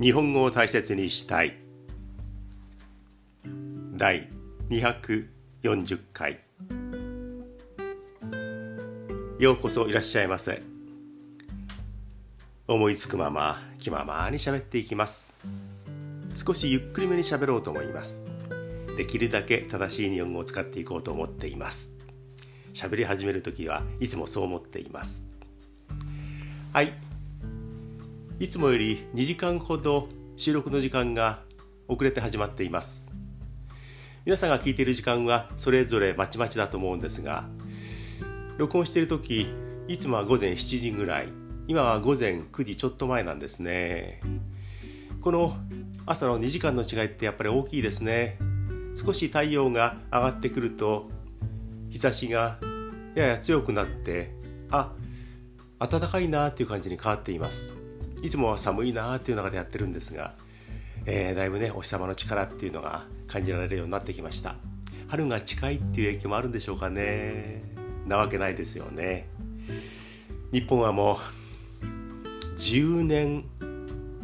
日本語を大切にしたい。第240回。ようこそいらっしゃいませ。思いつくまま気ままに喋っていきます。少しゆっくりめに喋ろうと思います。できるだけ正しい日本語を使っていこうと思っています。喋り始める時はいつもそう思っています。はい。いつもより2時間ほど収録の時間が遅れて始まっています。皆さんが聞いている時間はそれぞれまちまちだと思うんですが録音している時いつもは午前7時ぐらい。今は午前9時ちょっと前なんですね。この朝の2時間の違いってやっぱり大きいですね。少し太陽が上がってくると日差しがやや強くなってあ暖かいなっていう感じに変わっています。いつもは寒いなっていう中でやってるんですが、えー、だいぶねお日様の力っていうのが感じられるようになってきました。春が近いっていう影響もあるんでしょうかね。なわけないですよね。日本はもう10年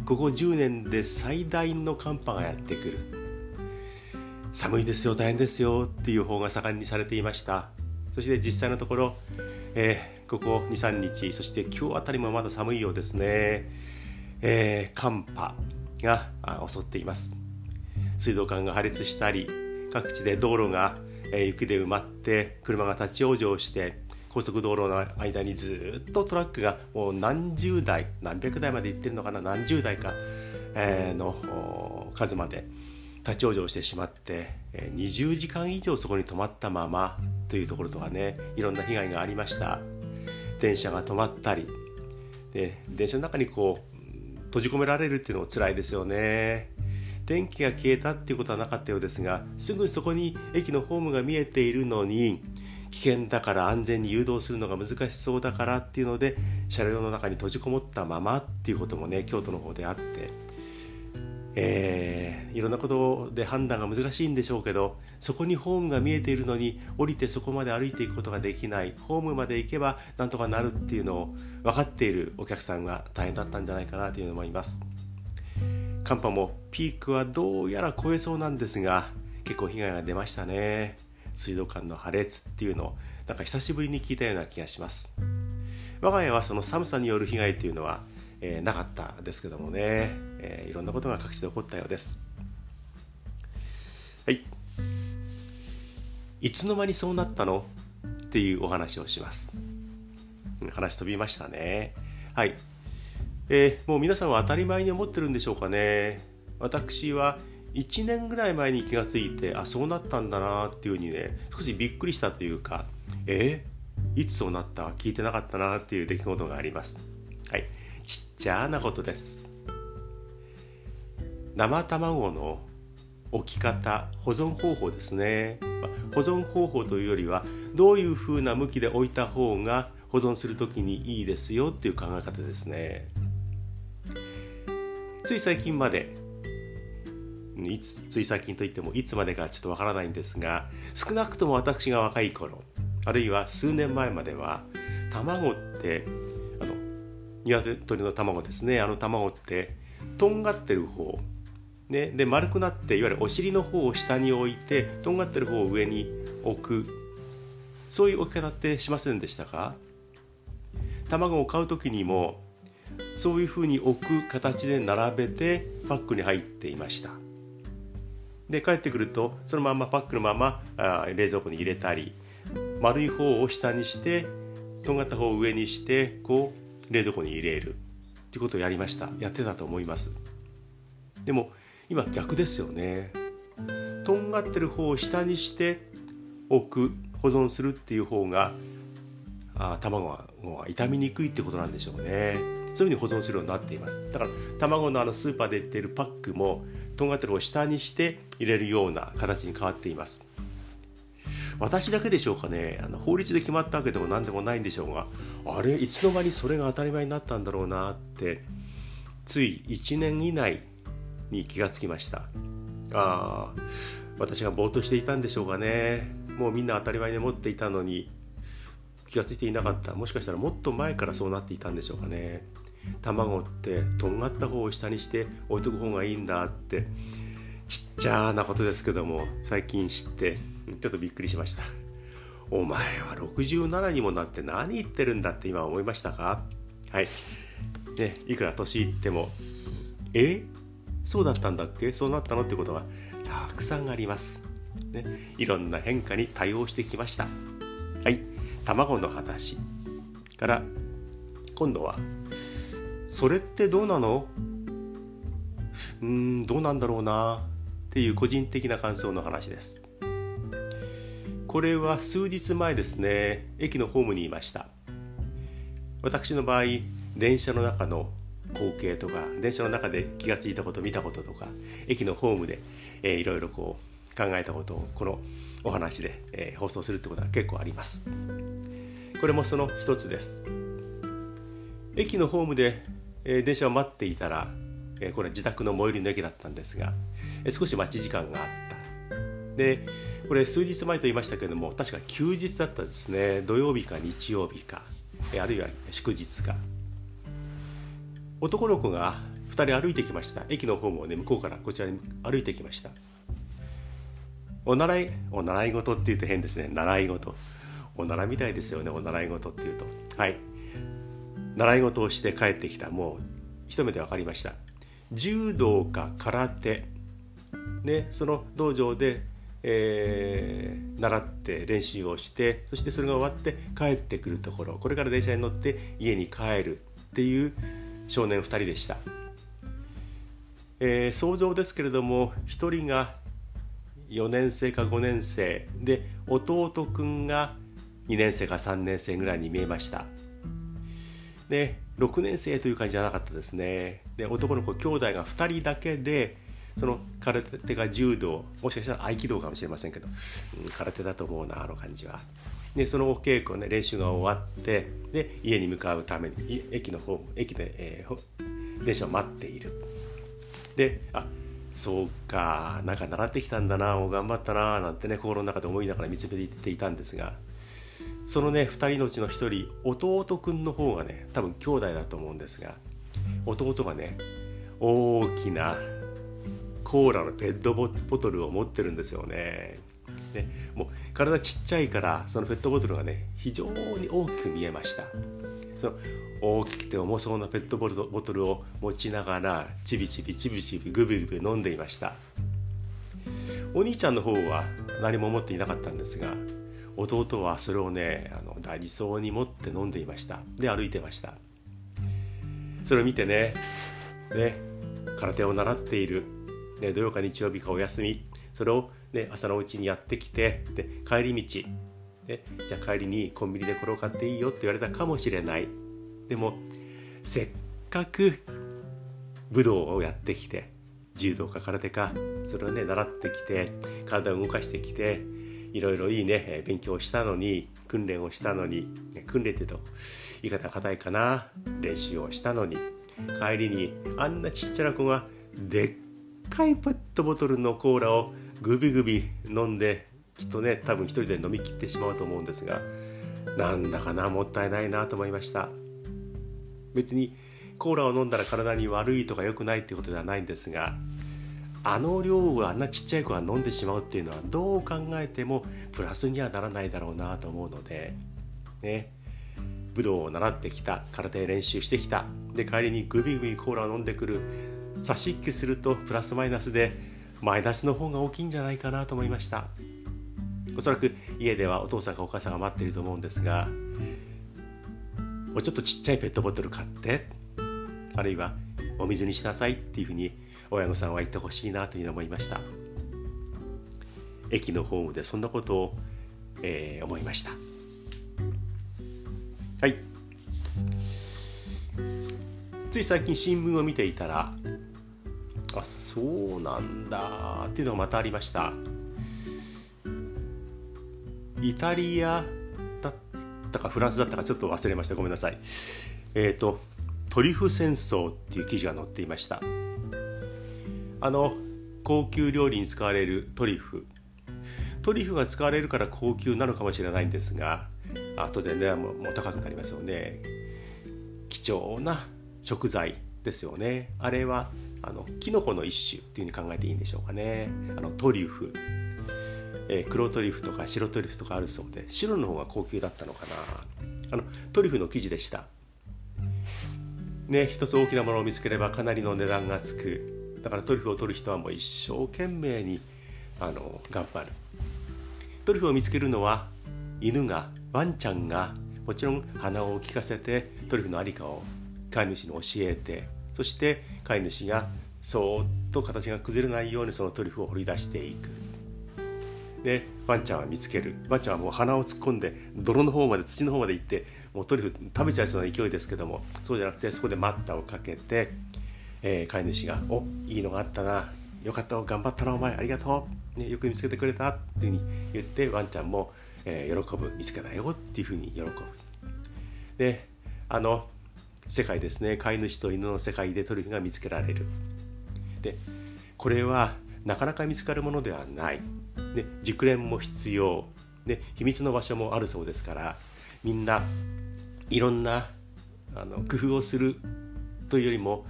ここ10年で最大の寒波がやってくる。寒いですよ大変ですよっていう方が盛んにされていました。そして実際のところ、えーここ23日そして今日あたりもまだ寒いようですね、えー、寒波が襲っています水道管が破裂したり各地で道路が、雪で埋まって車が立ち往生して高速道路の間にずっとトラックがもう何十台何百台まで行ってるのかな何十台か、えー、の数まで立ち往生してしまって20時間以上そこに止まったままというところとかねいろんな被害がありました。電車が止まったり。で電車の中にこう閉じ込められるっていうのも辛いですよね。電気が消えたっていうことはなかったようですがすぐそこに駅のホームが見えているのに危険だから安全に誘導するのが難しそうだからっていうので車両の中に閉じこもったままっていうこともね京都の方であって。えー、いろんなことで判断が難しいんでしょうけどそこにホームが見えているのに降りてそこまで歩いていくことができないホームまで行けばなんとかなるっていうのを分かっているお客さんが大変だったんじゃないかなというの思います。寒波もピークはどうやら超えそうなんですが結構被害が出ましたね。水道管の破裂っていうのをなんか久しぶりに聞いたような気がします。我が家はその寒さによる被害っていうのはえー、なかったですけどもね、えー、いろんなことが各地で起こったようです。はい。いつの間にそうなったの？っていうお話をします。話飛びましたね。はい。えー、もう皆さんは当たり前に思ってるんでしょうかね。私は1年ぐらい前に気がついて、あ、そうなったんだなっていうふうにね、少しびっくりしたというか、えー、いつそうなった？聞いてなかったなっていう出来事があります。はい。ちっちゃなことです生卵の置き方保存方法ですね、保存方法というよりはどういうふうな向きで置いた方が保存する時にいいですよっていう考え方ですね。つい最近までいつつい最近といってもいつまでかちょっとわからないんですが少なくとも私が若い頃あるいは数年前までは卵ってあの鶏の卵ですね。あの卵ってとんがってる方ね、で丸くなっていわゆるお尻の方を下に置いてとんがってる方を上に置く。そういう置き方ってしませんでしたか？卵を買う時にもそういうふうに置く形で並べてパックに入っていました。で帰ってくるとそのままパックのままあ冷蔵庫に入れたり丸い方を下にしてとんがった方を上にしてこう冷蔵庫に入れるっていうことをやりました。やってたと思います。でも今逆ですよね。とんがってる方を下にして置く保存するっていう方があ卵は傷みにくいってことなんでしょうね。そういうふうに保存するようになっています。だから卵のあのスーパーで売っているパックもとんがってる方を下にして入れるような形に変わっています。私だけでしょうかね。あの法律で決まったわけでも何でもないんでしょうがあれいつの間にそれが当たり前になったんだろうなってつい1年以内に気がつきました。ああ私がぼーっとしていたんでしょうかね。もうみんな当たり前に持っていたのに気が付いていなかった。もしかしたらもっと前からそうなっていたんでしょうかね。卵ってとんがった方を下にして置いとく方がいいんだってちっちゃなことですけども最近知ってちょっとびっくりしました。お前は67にもなって何言ってるんだって今思いましたか？はい。ねいくら年いっても。え？そうだったんだっけ？そうなったのってことがたくさんあります。ね。いろんな変化に対応してきました。はい。卵の話から今度はそれってどうなの？うーんどうなんだろうなっていう個人的な感想の話です。これは数日前ですね駅のホームにいました。私の場合電車の中の光景とか電車の中で気が付いたこと見たこととか駅のホームで、えー、いろいろこう考えたことをこのお話で、えー、放送するってことは結構あります。これもその一つです。駅のホームで、えー、電車を待っていたら、えー、これは自宅の最寄りの駅だったんですが、えー、少し待ち時間があった。でこれ数日前と言いましたけれども確か休日だったですね。土曜日か日曜日か、えー、あるいは祝日か。男の子が2人歩いてきました。駅のホームをね向こうからこちらに歩いてきました。お習いお習い事って言うと変ですね。習い事。おならみたいですよね。お習い事っていうと。はい。習い事をして帰ってきた。もう一目で分かりました。柔道か空手。ねその道場で、えー、習って練習をしてそしてそれが終わって帰ってくるところ。これから電車に乗って家に帰るっていう少年2人でした、えー、想像ですけれども1人が4年生か5年生で弟くんが2年生か3年生ぐらいに見えました。で6年生という感じじゃなかったですね。で男の子兄弟が2人だけでその空手が柔道もしかしたら合気道かもしれませんけど、うん、空手だと思うなあの感じは。でそのお稽古ね練習が終わってで家に向かうために駅のホーム駅で、えー、電車を待っているであそうかなんか習ってきたんだなもう頑張ったななんてね心の中で思いながら見つめていたんですがそのね2人のうちの1人弟くんの方がね多分兄弟だと思うんですが弟がね大きなコーラのペットボトルを持ってるんですよね。ねもう体ちっちゃいからそのペットボトルがね非常に大きく見えました。その大きくて重そうなペットボトルを持ちながらちびちびちびちびグビグビ飲んでいました。お兄ちゃんの方は何も持っていなかったんですが弟はそれをねあの大事そうに持って飲んでいました。で歩いてました。それを見てねね空手を習っている、ね、土曜か日曜日かお休み。それを、ね、朝のうちにやってきてで帰り道、ね、じゃあ帰りにコンビニでこれを買っていいよって言われたかもしれない。でもせっかく武道をやってきて柔道か空手かそれをね習ってきて体を動かしてきていろいろいいね勉強をしたのに訓練をしたのに訓練ってと言い方硬いかな。練習をしたのに帰りにあんなちっちゃな子がでっかいペットボトルのコーラをグビグビ飲んできっとね多分一人で飲み切ってしまうと思うんですがなんだかなもったいないなと思いました。別にコーラを飲んだら体に悪いとか良くないってことではないんですがあの量をあんなちっちゃい子が飲んでしまうっていうのはどう考えてもプラスにはならないだろうなと思うのでね。武道を習ってきた空手練習してきた。で帰りにグビグビコーラを飲んでくる。差し引きするとプラスマイナスでマイナスの方が大きいんじゃないかなと思いました。おそらく家ではお父さんかお母さんが待ってると思うんですがもうちょっとちっちゃいペットボトル買ってあるいはお水にしなさいっていうふうに親御さんは言ってほしいなというふうに思いました。駅のホームでそんなことを、えー、思いました。はい。つい最近新聞を見ていたらあそうなんだ。っていうのがまたありました。イタリアだったかフランスだったかちょっと忘れました。ごめんなさい。えっ、ー、とトリュフ戦争っていう記事が載っていました。あの高級料理に使われるトリュフ。トリュフが使われるから高級なのかもしれないんですが後で値段も高くなりますよね。貴重な食材ですよね。あれはあのキノコの一種っていうふうに考えていいんでしょうかね。あのトリュフ、えー、黒トリュフとか白トリュフとかあるそうで白の方が高級だったのかな。あのトリュフの生地でした。ね一つ大きなものを見つければかなりの値段がつく。だからトリュフを取る人はもう一生懸命にあの頑張る。トリュフを見つけるのは犬がワンちゃんがもちろん鼻を聞かせてトリュフの在りかを飼い主に教えてそして飼い主がそーっと形が崩れないようにそのトリュフを掘り出していく。でワンちゃんは見つける。ワンちゃんはもう鼻を突っ込んで泥の方まで土の方まで行ってもうトリュフ食べちゃいそうな勢いですけどもそうじゃなくてそこで待ったをかけて、えー、飼い主が「おいいのがあったな。よかった頑張ったなお前。ありがとう、ね、よく見つけてくれた」っていうふうに言ってワンちゃんも、えー、喜ぶ。見つけたよっていうふうに喜ぶ。であの世界ですね。飼い主と犬の世界でトリュフが見つけられる。でこれはなかなか見つかるものではない。で熟練も必要。で秘密の場所もあるそうですからみんないろんなあの工夫をするというよりも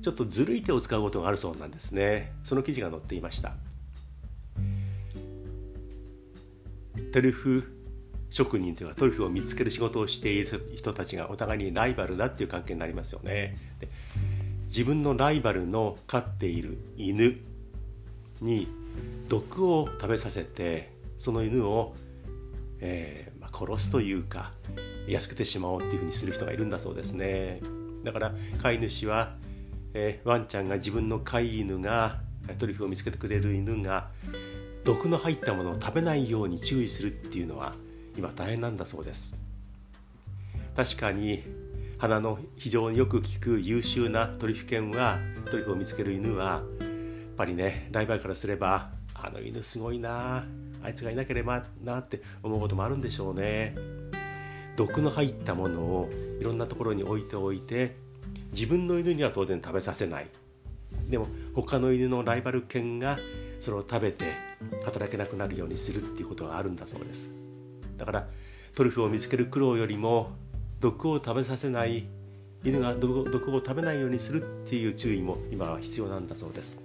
ちょっとずるい手を使うことがあるそうなんですね。その記事が載っていました。トリュフ職人というかトリュフを見つける仕事をしている人たちがお互いにライバルだっていう関係になりますよね。で自分のライバルの飼っている犬に毒を食べさせてその犬を、えー、まあ、殺すというか安くてしまおうっていうふうにする人がいるんだそうですね。だから飼い主は、えー、ワンちゃんが自分の飼い犬がトリュフを見つけてくれる犬が毒の入ったものを食べないように注意するっていうのは今大変なんだそうです。確かに鼻の非常によく効く優秀なトリュフ犬はトリュフを見つける犬はやっぱりねライバルからすればあの犬すごいなあいつがいなければなって思うこともあるんでしょうね。毒の入ったものをいろんなところに置いておいて自分の犬には当然食べさせない。でも他の犬のライバル犬がそれを食べて働けなくなるようにするっていうことがあるんだそうです。だからトリュフを見つける苦労よりも毒を食べさせない犬が毒を食べないようにするっていう注意も今は必要なんだそうです。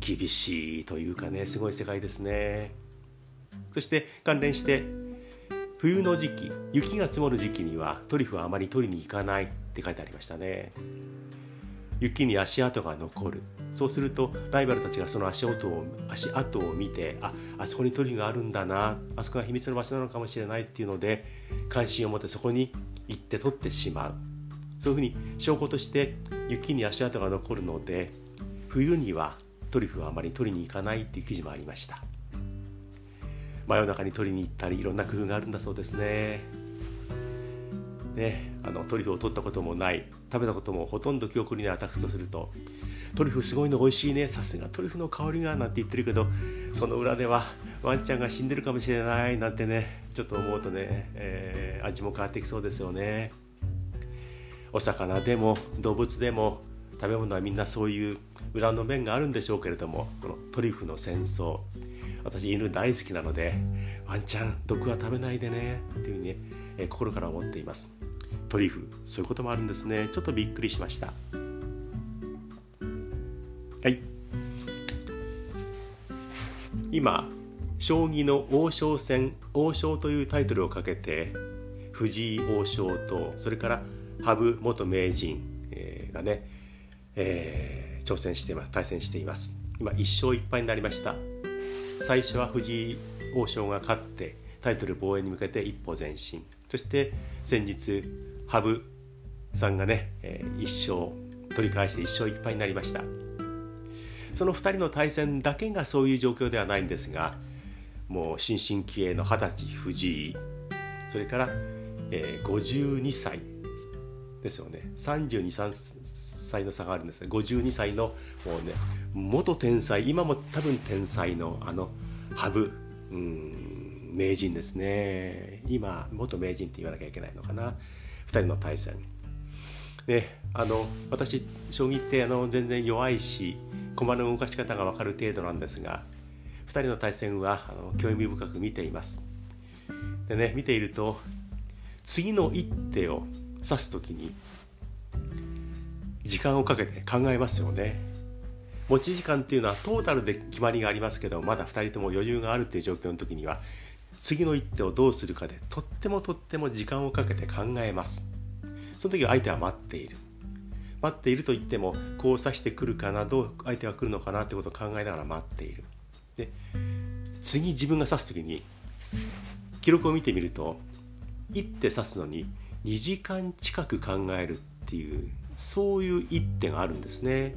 厳しいというかねすごい世界ですね。そして関連して冬の時期雪が積もる時期にはトリュフはあまり取りに行かないって書いてありましたね。雪に足跡が残る。そうするとライバルたちがその足音を足跡を見てああそこに鳥があるんだなあそこが秘密の場所なのかもしれないっていうので関心を持ってそこに行って取ってしまう。そういうふうに証拠として雪に足跡が残るので冬にはトリュフはあまり取りに行かないっていう記事もありました。真夜中に取りに行ったりいろんな工夫があるんだそうですね。ね、あのトリュフを取ったこともない食べたこともほとんど記憶にない私とするとトリュフすごいの美味しいね。さすがトリュフの香りがなんて言ってるけどその裏ではワンちゃんが死んでるかもしれないなんてねちょっと思うとね、えー、味も変わってきそうですよね。お魚でも動物でも食べ物はみんなそういう裏の面があるんでしょうけれどもこのトリュフの戦争。私犬大好きなのでワンちゃん毒は食べないでねっていうふうにねえー、心から思っています。トリュフそういうこともあるんですね。ちょっとびっくりしました。はい。今将棋の王将戦王将というタイトルをかけて藤井王将とそれから羽生元名人、えー、がね、えー、挑戦して対戦しています。今1勝1敗になりました。最初は藤井王将が勝ってタイトル防衛に向けて一歩前進。そして先日羽生さんがね、えー、一勝取り返して1勝1敗になりました。その2人の対戦だけがそういう状況ではないんですがもう新進気鋭の二十歳藤井それから、えー、52歳ですよね。323歳の差があるんですが52歳のもうね元天才今も多分天才のあの羽生うん名人ですね。今元名人って言わなきゃいけないのかな。2人の対戦。であの私将棋ってあの全然弱いし駒の動かし方が分かる程度なんですが2人の対戦はあの興味深く見ています。でね見ていると次の一手を指す時に時間をかけて考えますよね。持ち時間っていうのはトータルで決まりがありますけどまだ2人とも余裕があるっていう状況の時には次の一手をどうするかでとってもとっても時間をかけて考えます。その時は相手は待っている。待っていると言ってもこう指してくるかなどう相手が来るのかなってことを考えながら待っている。で次自分が指す時に記録を見てみると一手指すのに2時間近く考えるっていうそういう一手があるんですね。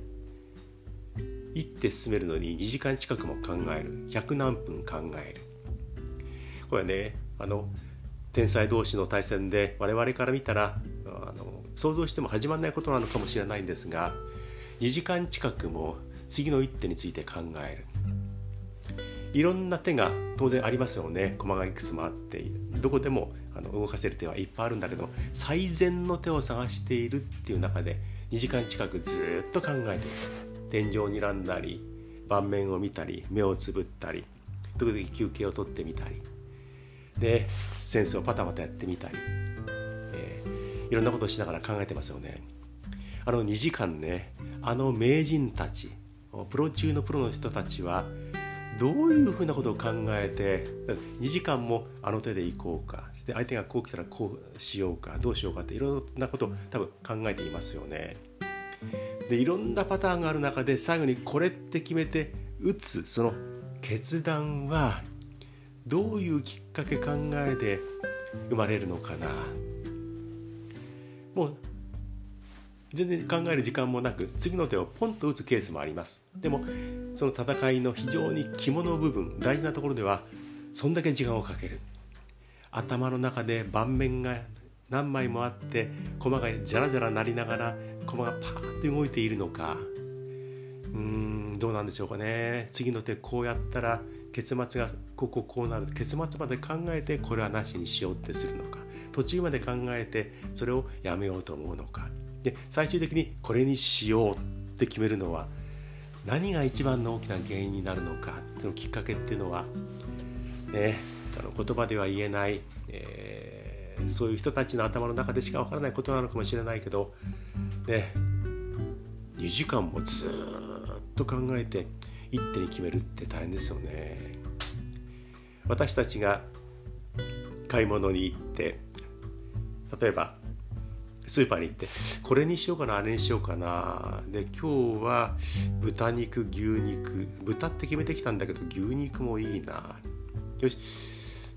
一手進めるのに2時間近くも考える。100何分考える。これねあの天才同士の対戦で我々から見たらあの想像しても始まらないことなのかもしれないんですが2時間近くも次の一手について考える。いろんな手が当然ありますよね。駒がいくつもあってどこでもあの動かせる手はいっぱいあるんだけど最善の手を探しているっていう中で2時間近くずっと考えてる。天井を睨んだり盤面を見たり目をつぶったり時々休憩をとってみたり。でセンスをパタパタやってみたり、いろんなことをしながら考えてますよねあの2時間ねあの名人たちプロ中のプロの人たちはどういうふうなことを考えて2時間もあの手でいこうかで相手がこう来たらこうしようかどうしようかっていろんなことを多分考えていますよね。でいろんなパターンがある中で最後にこれって決めて打つその決断はどういうきっかけ考えて生まれるのかなもう全然考える時間もなく次の手をポンと打つケースもあります。でもその戦いの非常に肝の部分大事なところではそんだけ時間をかける。頭の中で盤面が何枚もあって駒がじゃらじゃら鳴りながら駒がパーって動いているのか。うーんどうなんでしょうかね。次の手こうやったら結末がこここうなる。結末まで考えてこれはなしにしようってするのか途中まで考えてそれをやめようと思うのかで最終的にこれにしようって決めるのは何が一番の大きな原因になるのかそのきっかけっていうのは、ね、あの言葉では言えない、えー、そういう人たちの頭の中でしかわからないことなのかもしれないけど、ね、2時間もずっと考えて一手に決めるって大変ですよね。私たちが買い物に行って例えばスーパーに行ってこれにしようかなあれにしようかな。で今日は豚肉牛肉。豚って決めてきたんだけど牛肉もいいな。よし。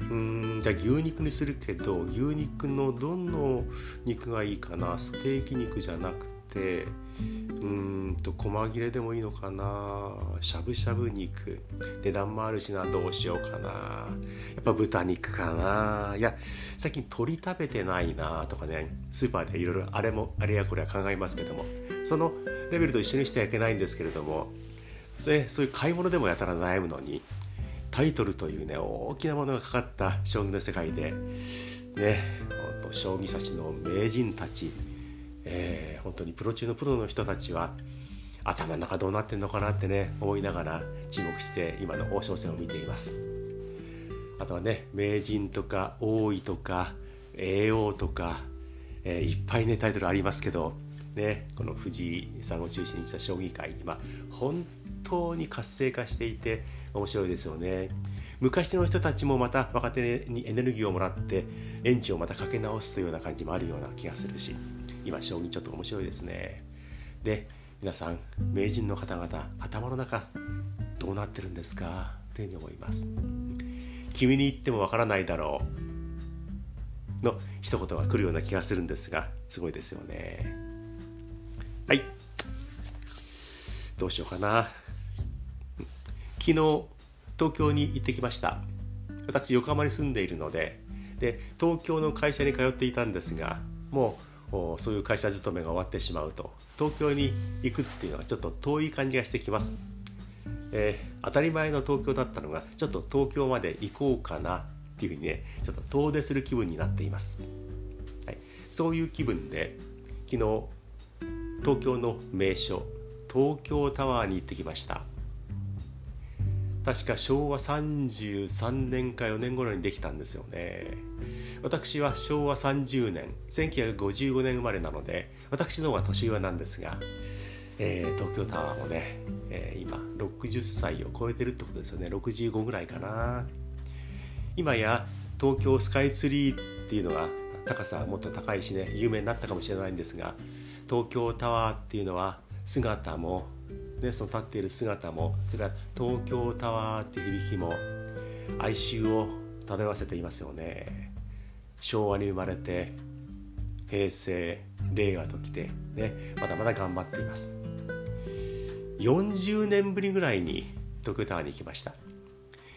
うんじゃあ牛肉にするけど牛肉のどの肉がいいかな。ステーキ肉じゃなくてうんと細切れでもいいのかな。しゃぶしゃぶ肉。値段もあるしなどうしようかな。やっぱ豚肉かな。いや最近鶏食べてないなとかね。スーパーでいろいろあれもあれやこれは考えますけども。そのレベルと一緒にしてはいけないんですけれども。それそういう買い物でもやたら悩むのにタイトルというね大きなものがかかった将棋の世界でねほんと将棋指しの名人たち。えー、本当にプロ中のプロの人たちは頭の中どうなってんのかなってね思いながら注目して今の王将戦を見ています。あとはね名人とか王位とか叡王とか、えー、いっぱいねタイトルありますけどねこの藤井さんを中心にした将棋界今本当に活性化していて面白いですよね。昔の人たちもまた若手にエネルギーをもらってエンジンをまたかけ直すというような感じもあるような気がするし今将棋ちょっと面白いですね。で皆さん名人の方々頭の中どうなってるんですか？というふうに思います。君に言ってもわからないだろう。の一言が来るような気がするんですがすごいですよね。はい。どうしようかな。昨日東京に行ってきました。私横浜に住んでいるのでで東京の会社に通っていたんですがもうそういう会社勤めが終わってしまうと東京に行くっていうのはちょっと遠い感じがしてきます、えー、当たり前の東京だったのがちょっと東京まで行こうかなっていうふうにねちょっと遠出する気分になっています、はい、そういう気分で昨日東京の名所東京タワーに行ってきました。確か昭和33年か4年頃にできたんですよね。私は昭和30年1955年生まれなので私の方が年上なんですが、えー、東京タワーもね、えー、今60歳を超えてるってことですよね。65ぐらいかな。今や東京スカイツリーっていうのが高さもっと高いしね有名になったかもしれないんですが東京タワーっていうのは姿もね、その立っている姿もそれから東京タワーって響きも哀愁を漂わせていますよね。昭和に生まれて平成令和ときて、ね、まだまだ頑張っています。40年ぶりぐらいに東京タワーに行きました。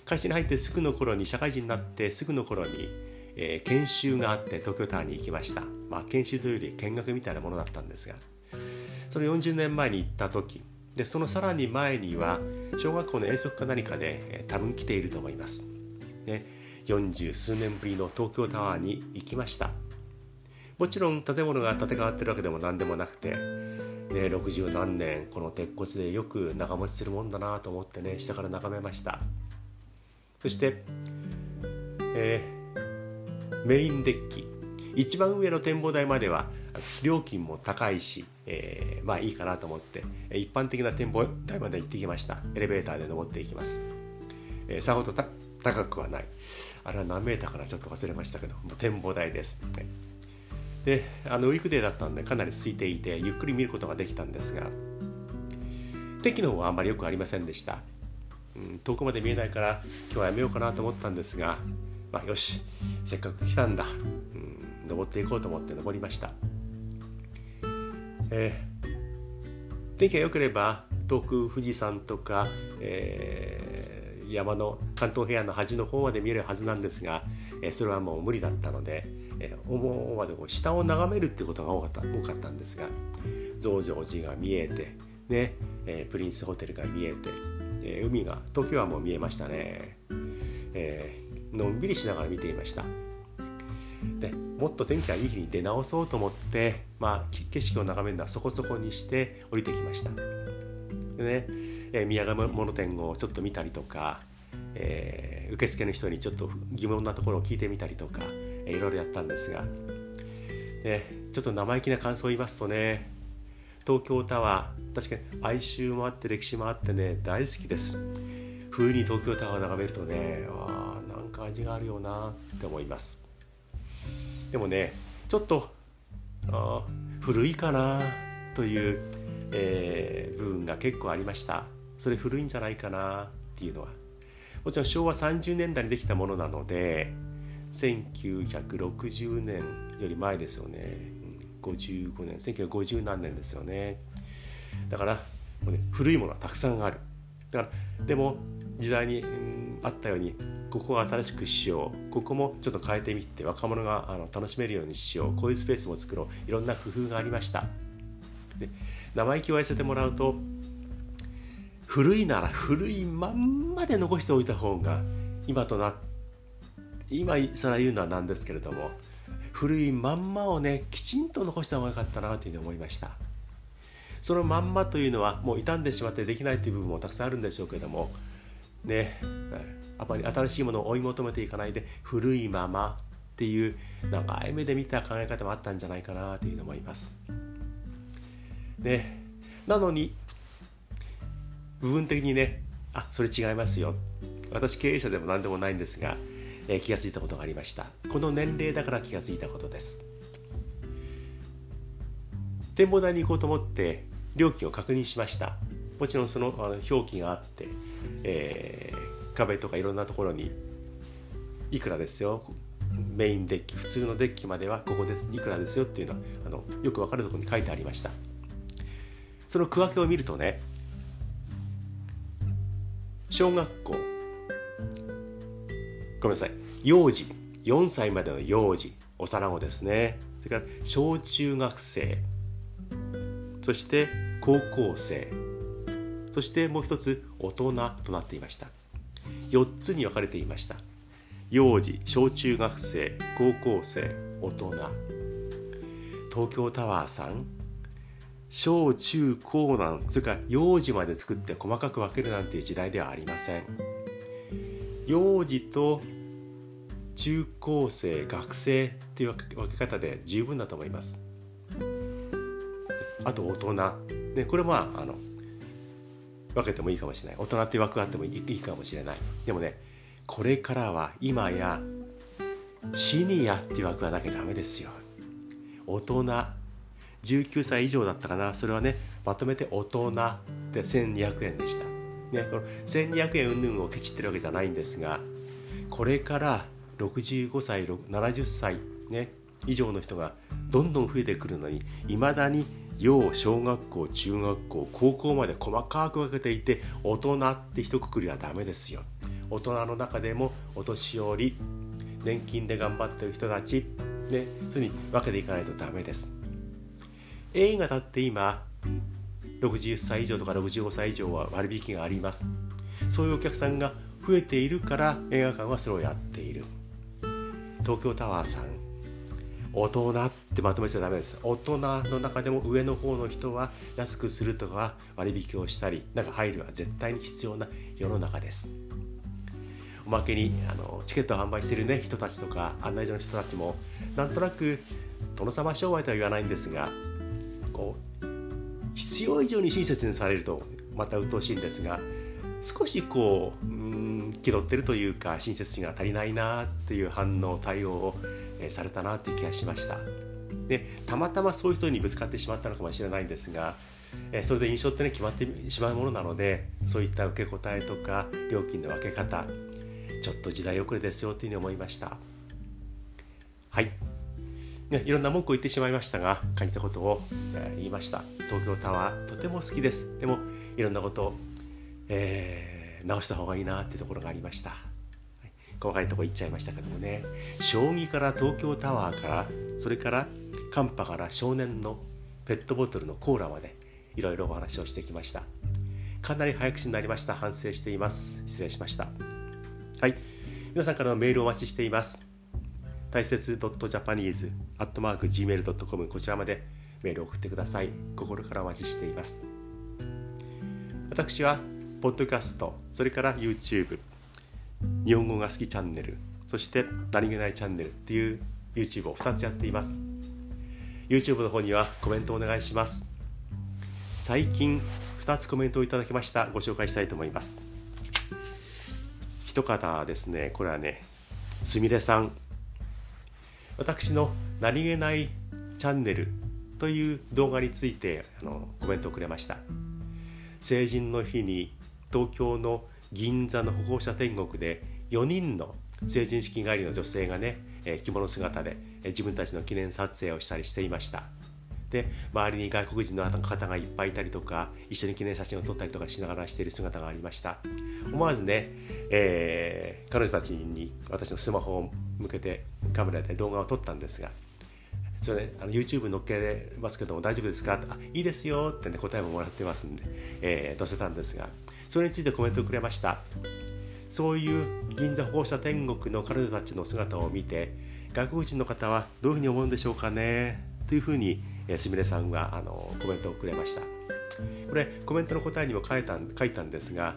会社に入ってすぐの頃に社会人になってすぐの頃に、えー、研修があって東京タワーに行きました。まあ研修というより見学みたいなものだったんですがその40年前に行った時でそのさらに前には小学校の遠足か何かで多分来ていると思います、ね、40数年ぶりの東京タワーに行きました。もちろん建物が建て替わってるわけでも何でもなくて、ね、60何年この鉄骨でよく長持ちするもんだなと思ってね下から眺めました。そして、えー、メインデッキ一番上の展望台までは料金も高いし、えー、まあいいかなと思って一般的な展望台まで行ってきました。エレベーターで登っていきます、えー、さほど高くはない。あれは何メーターかなちょっと忘れましたけどもう展望台です、であのウィークデーだったんでかなり空いていてゆっくり見ることができたんですが天気の方はあんまりよくありませんでした、うん、遠くまで見えないから今日はやめようかなと思ったんですが、まあ、よしせっかく来たんだ、うん、登っていこうと思って登りました。えー、天気が良ければ遠く富士山とか、えー、山の関東平野の端の方まで見えるはずなんですが、えー、それはもう無理だったので、えー、思わず下を眺めるってことが多かった多かったんですが増上寺が見えて、ねえー、プリンスホテルが見えて、えー、海が東京湾も見えましたね、えー、のんびりしながら見ていました。でもっと天気がいい日に出直そうと思って、まあ、景色を眺めるのはそこそこにして降りてきました。でね、えー、宮川物店をちょっと見たりとか、えー、受付の人にちょっと疑問なところを聞いてみたりとか、えー、いろいろやったんですが、ね、ちょっと生意気な感想を言いますとね東京タワー確かに哀愁もあって歴史もあってね大好きです。冬に東京タワーを眺めるとねあなんか味があるよなって思います。でもねちょっと古いかなという、えー、部分が結構ありました。それ古いんじゃないかなっていうのは。もちろん昭和30年代にできたものなので1960年より前ですよね。55年。1950何年ですよね。だからもう、ね、古いものはたくさんある。だからでも時代に、うん、あったようにここは新しくしよう。ここもちょっと変えてみて若者があの楽しめるようにしよう。こういうスペースも作ろう。いろんな工夫がありました。で生意気を言わせてもらうと古いなら古いまんまで残しておいた方が今とな今更言うのはなんですけれども古いまんまをねきちんと残した方がよかったなというふうに思いました。そのまんまというのはもう傷んでしまってできないという部分もたくさんあるんでしょうけれどもねあまり新しいものを追い求めていかないで古いままっていう長い目で見た考え方もあったんじゃないかなというふうに思います。ね、なのに部分的にねあそれ違いますよ。私経営者でも何でもないんですが、えー、気が付いたことがありました。この年齢だから気が付いたことです。展望台に行こうと思って料金を確認しました。もちろんそのあの表記があって、えー、壁とかいろんなところにいくらですよ？メインデッキ普通のデッキまではここです。いくらですよっていうのはあのよく分かるところに書いてありました。その区分けを見るとね小学校ごめんなさい。幼児4歳までの幼児幼子ですね。それから小中学生そして高校生そしてもう一つ大人となっていました。4つに分かれていました。幼児小中学生高校生大人。東京タワーさん。小中高なんそれか幼児まで作って細かく分けるなんていう時代ではありません。幼児と中高生学生っていう分け方で十分だと思います。あと大人。ねこれまああの分けてもいいかもしれない。大人って枠があってもいいかもしれない。でもねこれからは今やシニアっていう枠がなきゃダメですよ。大人19歳以上だったかな。それはねまとめて大人で1200円でした、ね、この1200円云々をケチってるわけじゃないんですがこれから65歳70歳、ね、以上の人がどんどん増えてくるのにいまだに幼小学校中学校高校まで細かく分けていて大人って一括りはダメですよ。大人の中でもお年寄り年金で頑張ってる人たちねそういうふうに分けていかないとダメです。映画だって今60歳以上とか65歳以上は割引があります。そういうお客さんが増えているから映画館はそれをやっている。東京タワーさん大人ってまとめちゃダメです。大人の中でも上の方の人は安くするとか割引をしたりなんか配慮は絶対に必要な世の中です。おまけにあのチケットを販売してる、ね、人たちとか案内所の人たちもなんとなく殿様商売とは言わないんですがこう必要以上に親切にされるとまた鬱陶しいんですが少しこううん気取ってるというか親切心が足りないなっていう反応対応を、されたなという気がしました。でたまたまそういう人にぶつかってしまったのかもしれないんですが、え、それで印象ってね決まってしまうものなのでそういった受け答えとか料金の分け方ちょっと時代遅れですよというふうに思いました。はい。ね、いろんな文句を言ってしまいましたが感じたことを、えー、言いました。東京タワーとても好きです。でもいろんなことをえー、直した方がいいなっていうところがありました、細かいとこ行っちゃいましたけどもね。将棋から東京タワーからそれから寒波から少年のペットボトルのコーラまでいろいろお話をしてきました。かなり早口になりました。反省しています。失礼しました。はい。皆さんからのメールをお待ちしています。大切 .japanese.gmail.com こちらまでメールを送ってください。心からお待ちしています。私はポッドキャスト、それから YouTube、日本語が好きチャンネル、そして何気ないチャンネルっていう YouTube を2つやっています。YouTube の方にはコメントお願いします。最近2つコメントをいただきました。ご紹介したいと思います。一方ですね、これはね、すみれさん。私の何気ないチャンネルという動画についてあのコメントをくれました。成人の日に東京の銀座の歩行者天国で4人の成人式帰りの女性がね、え着物姿で、え自分たちの記念撮影をしたりしていました。で周りに外国人の方がいっぱいいたりとか一緒に記念写真を撮ったりとかしながらしている姿がありました。思わずね、えー、彼女たちに私のスマホを向けてカメラで動画を撮ったんですがそれね、あの YouTube 載っけますけども大丈夫ですか？あいいですよってね答えももらってますんで、えー、載せたんですがそれについてコメントをくれました。そういう銀座放射天国の彼女たちの姿を見て外国人の方はどういうふうに思うんでしょうかねというふうにすみれさんはあのコメントをくれました。これコメントの答えにも書いた書いたんですが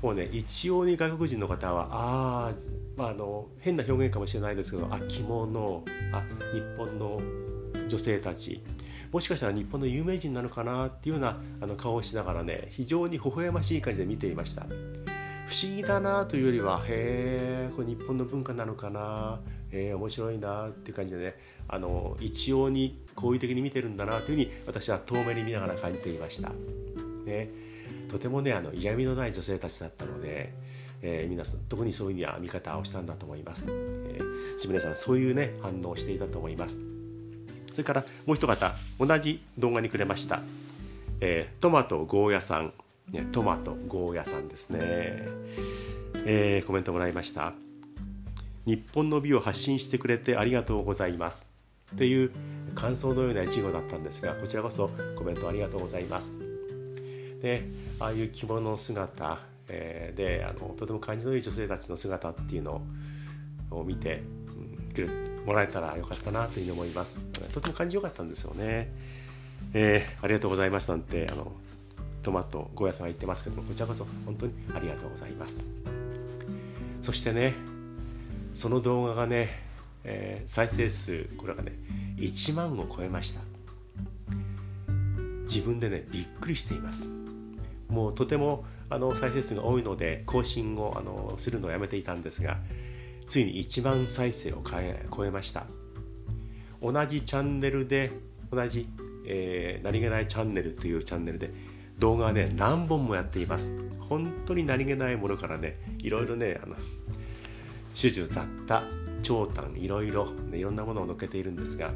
もうね一応に外国人の方はあ、まあ、あの変な表現かもしれないですけどあ着物あ日本の女性たちもしかしたら日本の有名人なのかなっていうようなあの顔をしながらね非常に微笑ましい感じで見ていました。不思議だなというよりはへえこれ日本の文化なのかな？えー、面白いなっていう感じでねあの一様に好意的に見てるんだなというふうに私は遠目に見ながら感じていました。ね、とてもねあの嫌味のない女性たちだったので、えー、皆さん特にそういうには見方をしたんだと思います。えー、しみれさんそういうね反応をしていたと思います。それからもう一方同じ動画にくれました、えー、トマトゴーヤさん、トマトゴーヤさんですね、えー、コメントもらいました。日本の美を発信してくれてありがとうございます。という感想のような一語だったんですがこちらこそコメントありがとうございます。でああいう着物の姿、えー、であのとても感じのいい女性たちの姿っていうのを見て、うん、もらえたらよかったなというふうに思います。とても感じよかったんですよね。えー、ありがとうございますなんてあのトマトゴーヤさんが言ってますけどもこちらこそ本当にありがとうございます。そしてねその動画がね、えー、再生数これがね1万を超えました。自分でねびっくりしています。もうとてもあの再生数が多いので更新をあのするのをやめていたんですがついに1万再生を超えました。同じチャンネルで同じ、えー、何気ないチャンネルというチャンネルで動画はね何本もやっています。本当に何気ないものからねいろいろねあの種々雑多長短いろいろ、ね、いろんなものを載っけているんですが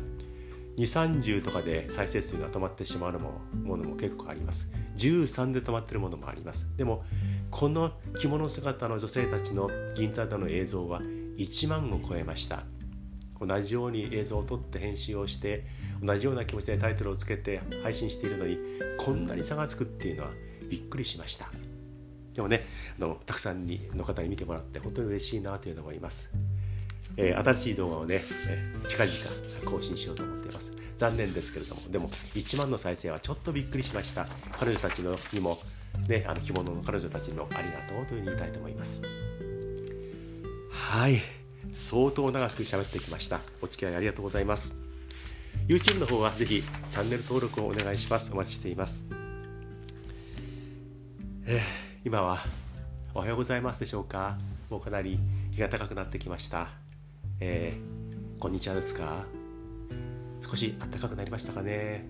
230とかで再生数が止まってしまうのもものも結構あります。13で止まってるものもあります。でもこの着物姿の女性たちの銀座での映像は1万を超えました。同じように映像を撮って編集をして同じような気持ちでタイトルをつけて配信しているのにこんなに差がつくっていうのはびっくりしました。でもねあのたくさんにの方に見てもらって本当に嬉しいなというのを思います、えー、新しい動画をね、えー、近々更新しようと思っています。残念ですけれどもでも1万の再生はちょっとびっくりしました。彼女たちのにもねあの着物の彼女たちにもありがとうというふうに言いたいと思います。はい。相当長く喋ってきました。お付き合いありがとうございます。YouTube の方はぜひチャンネル登録をお願いします。お待ちしています。えー、今はおはようございますでしょうか。もうかなり日が高くなってきました。えー、こんにちはですか。少し暖かくなりましたかね。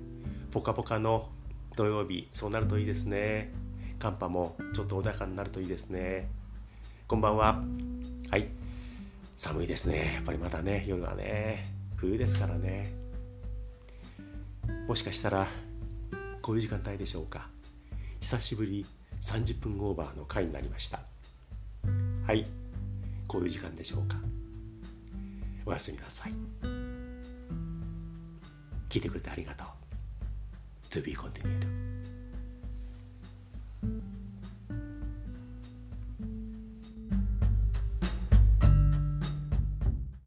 ポカポカの土曜日そうなるといいですね。寒波もちょっと穏やかになるといいですね。こんばんは。はい。寒いですね。やっぱりまだね夜はね冬ですからね。もしかしたらこういう時間帯でしょうか。久しぶり30分オーバーの回になりました。はい。こういう時間でしょうか。おやすみなさい。聞いてくれてありがとう。To be continued